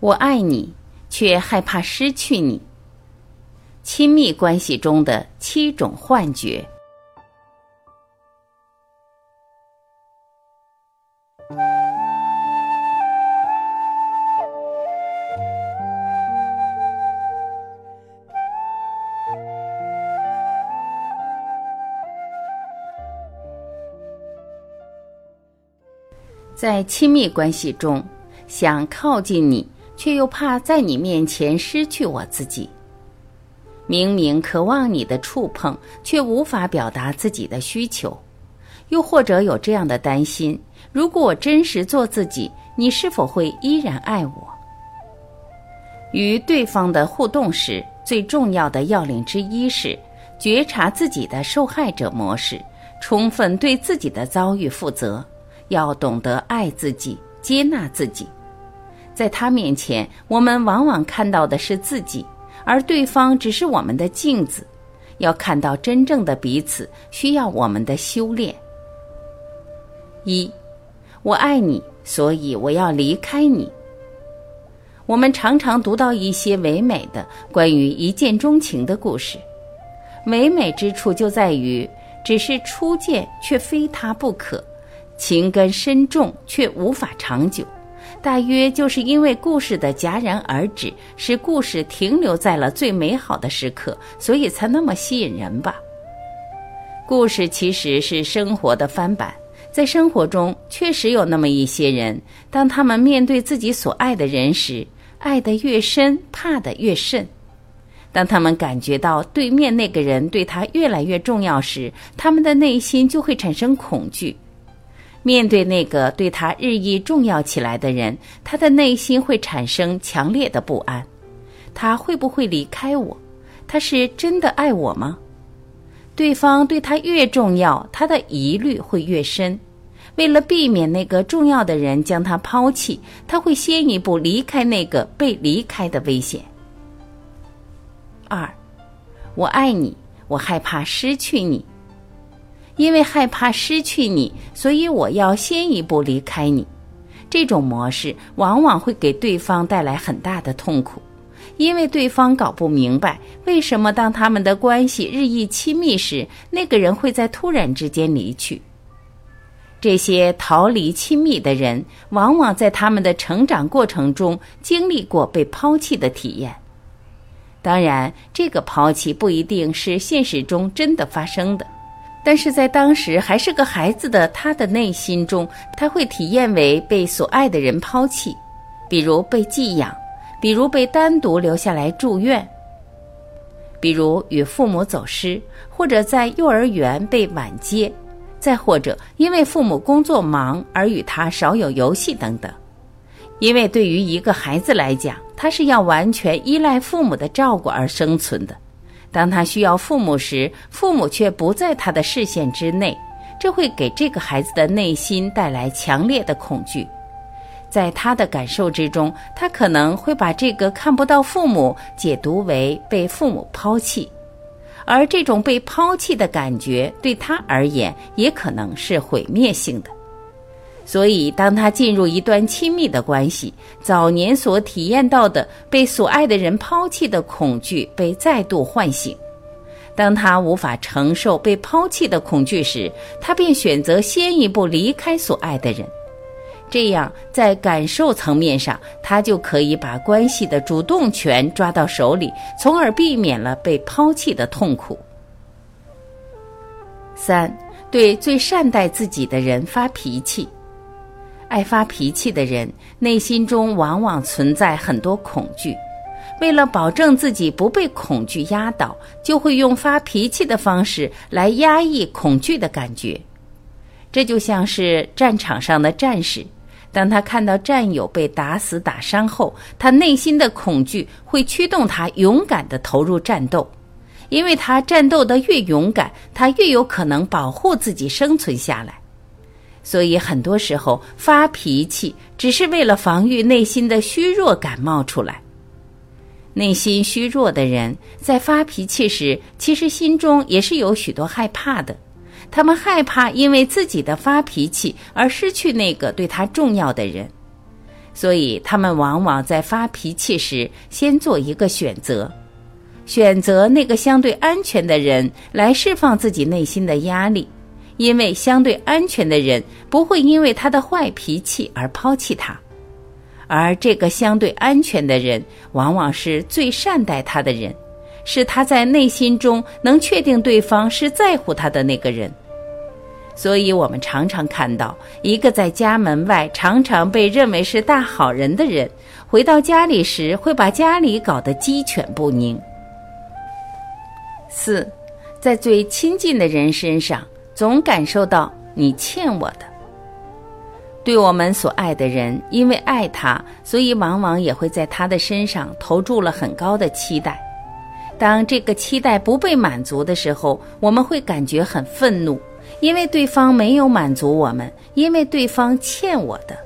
我爱你，却害怕失去你。亲密关系中的七种幻觉。在亲密关系中，想靠近你，却又怕在你面前失去我自己。明明渴望你的触碰，却无法表达自己的需求。又或者有这样的担心：如果我真实做自己，你是否会依然爱我？与对方的互动时，最重要的要领之一是觉察自己的受害者模式，充分对自己的遭遇负责。要懂得爱自己，接纳自己。在他面前，我们往往看到的是自己，而对方只是我们的镜子。要看到真正的彼此，需要我们的修炼。一，我爱你，所以我要离开你。我们常常读到一些唯美的关于一见钟情的故事，唯美之处就在于，只是初见，却非他不可。情根深重却无法长久，大约就是因为故事的戛然而止，使故事停留在了最美好的时刻，所以才那么吸引人吧。故事其实是生活的翻版，在生活中确实有那么一些人，当他们面对自己所爱的人时，爱得越深，怕得越甚；当他们感觉到对面那个人对他越来越重要时，他们的内心就会产生恐惧。面对那个对他日益重要起来的人，他的内心会产生强烈的不安。他会不会离开我？他是真的爱我吗？对方对他越重要，他的疑虑会越深。为了避免那个重要的人将他抛弃，他会先一步离开那个被离开的危险。二，我爱你，我害怕失去你。因为害怕失去你，所以我要先一步离开你。这种模式往往会给对方带来很大的痛苦，因为对方搞不明白为什么当他们的关系日益亲密时，那个人会在突然之间离去。这些逃离亲密的人，往往在他们的成长过程中经历过被抛弃的体验。当然，这个抛弃不一定是现实中真的发生的。但是在当时还是个孩子的他的内心中，他会体验为被所爱的人抛弃，比如被寄养，比如被单独留下来住院，比如与父母走失，或者在幼儿园被晚接，再或者因为父母工作忙而与他少有游戏等等。因为对于一个孩子来讲，他是要完全依赖父母的照顾而生存的。当他需要父母时，父母却不在他的视线之内，这会给这个孩子的内心带来强烈的恐惧。在他的感受之中，他可能会把这个看不到父母解读为被父母抛弃，而这种被抛弃的感觉对他而言也可能是毁灭性的。所以，当他进入一段亲密的关系，早年所体验到的被所爱的人抛弃的恐惧被再度唤醒。当他无法承受被抛弃的恐惧时，他便选择先一步离开所爱的人。这样，在感受层面上，他就可以把关系的主动权抓到手里，从而避免了被抛弃的痛苦。三，对最善待自己的人发脾气。爱发脾气的人内心中往往存在很多恐惧，为了保证自己不被恐惧压倒，就会用发脾气的方式来压抑恐惧的感觉。这就像是战场上的战士，当他看到战友被打死打伤后，他内心的恐惧会驱动他勇敢地投入战斗，因为他战斗得越勇敢，他越有可能保护自己生存下来。所以，很多时候发脾气只是为了防御内心的虚弱感冒出来。内心虚弱的人在发脾气时，其实心中也是有许多害怕的。他们害怕因为自己的发脾气而失去那个对他重要的人，所以他们往往在发脾气时先做一个选择，选择那个相对安全的人来释放自己内心的压力，因为相对安全的人不会因为他的坏脾气而抛弃他，而这个相对安全的人往往是最善待他的人，是他在内心中能确定对方是在乎他的那个人。所以，我们常常看到一个在家门外常常被认为是大好人的人，回到家里时会把家里搞得鸡犬不宁。四，在最亲近的人身上，总感受到你欠我的。对我们所爱的人，因为爱他，所以往往也会在他的身上投注了很高的期待。当这个期待不被满足的时候，我们会感觉很愤怒。因为对方没有满足我们，因为对方欠我的，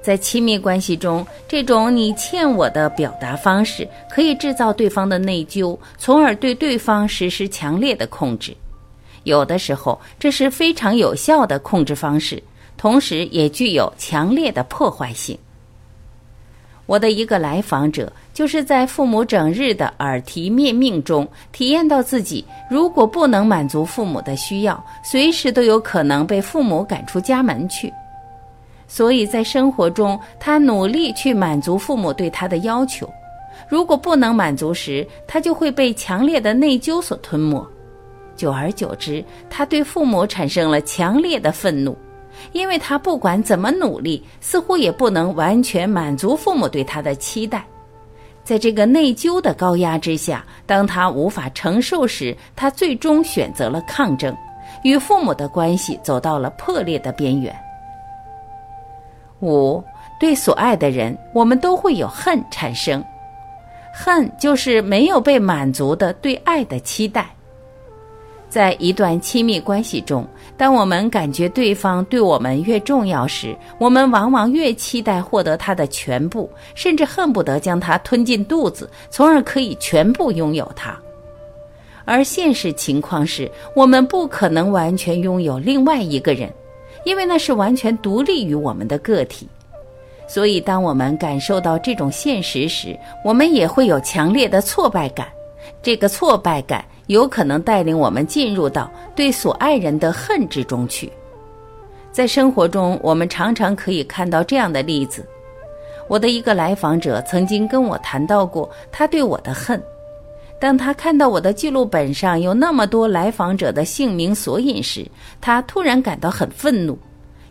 在亲密关系中，这种你欠我的表达方式可以制造对方的内疚，从而对对方实施强烈的控制。有的时候，这是非常有效的控制方式，同时也具有强烈的破坏性。我的一个来访者，就是在父母整日的耳提面命中，体验到自己如果不能满足父母的需要，随时都有可能被父母赶出家门去。所以在生活中，他努力去满足父母对他的要求。如果不能满足时，他就会被强烈的内疚所吞没。久而久之，他对父母产生了强烈的愤怒。因为他不管怎么努力，似乎也不能完全满足父母对他的期待。在这个内疚的高压之下，当他无法承受时，他最终选择了抗争，与父母的关系走到了破裂的边缘。五，对所爱的人，我们都会有恨产生，恨就是没有被满足的对爱的期待。在一段亲密关系中，当我们感觉对方对我们越重要时，我们往往越期待获得他的全部，甚至恨不得将他吞进肚子，从而可以全部拥有他。而现实情况是，我们不可能完全拥有另外一个人，因为那是完全独立于我们的个体。所以，当我们感受到这种现实时，我们也会有强烈的挫败感。这个挫败感。有可能带领我们进入到对所爱人的恨之中去。在生活中，我们常常可以看到这样的例子。我的一个来访者曾经跟我谈到过他对我的恨。当他看到我的记录本上有那么多来访者的姓名索引时，他突然感到很愤怒，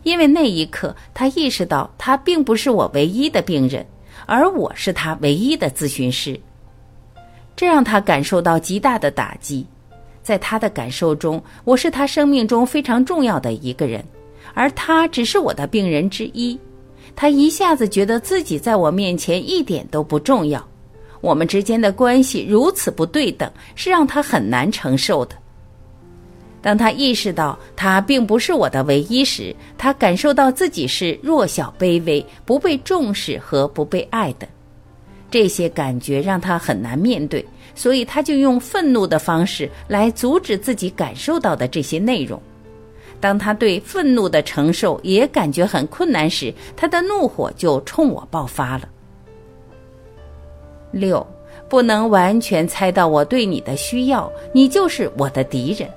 因为那一刻他意识到他并不是我唯一的病人，而我是他唯一的咨询师。这让他感受到极大的打击，在他的感受中，我是他生命中非常重要的一个人，而他只是我的病人之一。他一下子觉得自己在我面前一点都不重要，我们之间的关系如此不对等，是让他很难承受的。当他意识到他并不是我的唯一时，他感受到自己是弱小、卑微、不被重视和不被爱的。这些感觉让他很难面对，所以他就用愤怒的方式来阻止自己感受到的这些内容。当他对愤怒的承受也感觉很困难时，他的怒火就冲我爆发了。六，不能完全猜到我对你的需要，你就是我的敌人。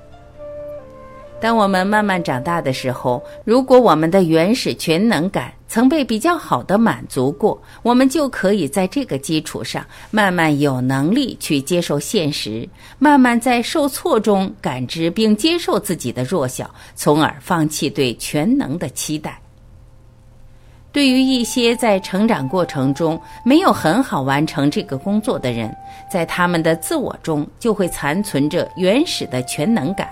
当我们慢慢长大的时候，如果我们的原始全能感曾被比较好的满足过，我们就可以在这个基础上慢慢有能力去接受现实，慢慢在受挫中感知并接受自己的弱小，从而放弃对全能的期待。对于一些在成长过程中没有很好完成这个工作的人，在他们的自我中就会残存着原始的全能感。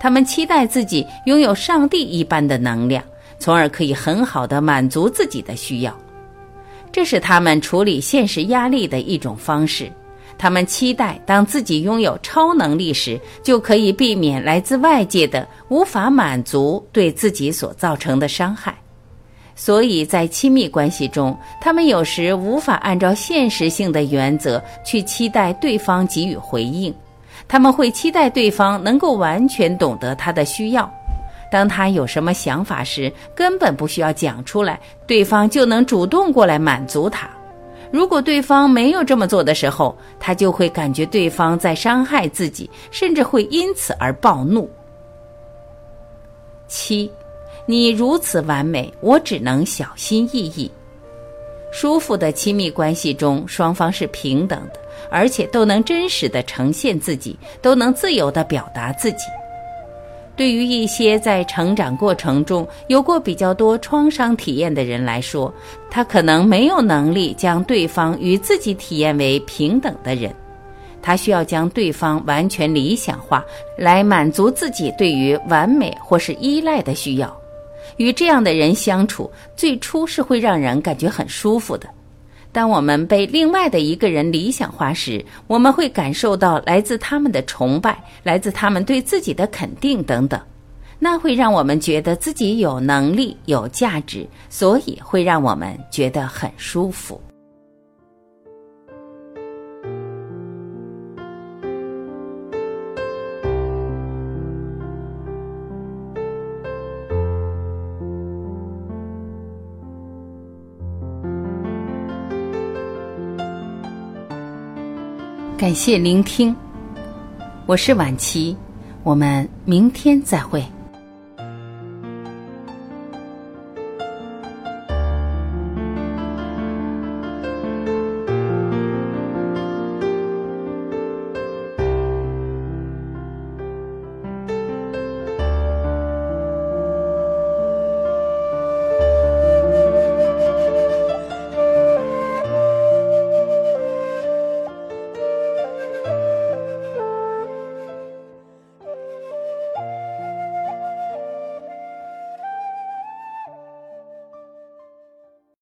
他们期待自己拥有上帝一般的能量，从而可以很好的满足自己的需要。这是他们处理现实压力的一种方式。他们期待当自己拥有超能力时，就可以避免来自外界的无法满足对自己所造成的伤害。所以在亲密关系中，他们有时无法按照现实性的原则去期待对方给予回应。他们会期待对方能够完全懂得他的需要，当他有什么想法时，根本不需要讲出来，对方就能主动过来满足他。如果对方没有这么做的时候，他就会感觉对方在伤害自己，甚至会因此而暴怒。七，你如此完美，我只能小心翼翼。舒服的亲密关系中，双方是平等的，而且都能真实的呈现自己，都能自由的表达自己。对于一些在成长过程中有过比较多创伤体验的人来说，他可能没有能力将对方与自己体验为平等的人，他需要将对方完全理想化，来满足自己对于完美或是依赖的需要。与这样的人相处，最初是会让人感觉很舒服的。当我们被另外的一个人理想化时，我们会感受到来自他们的崇拜，来自他们对自己的肯定等等，那会让我们觉得自己有能力、有价值，所以会让我们觉得很舒服。感谢聆听，我是晚琪，我们明天再会。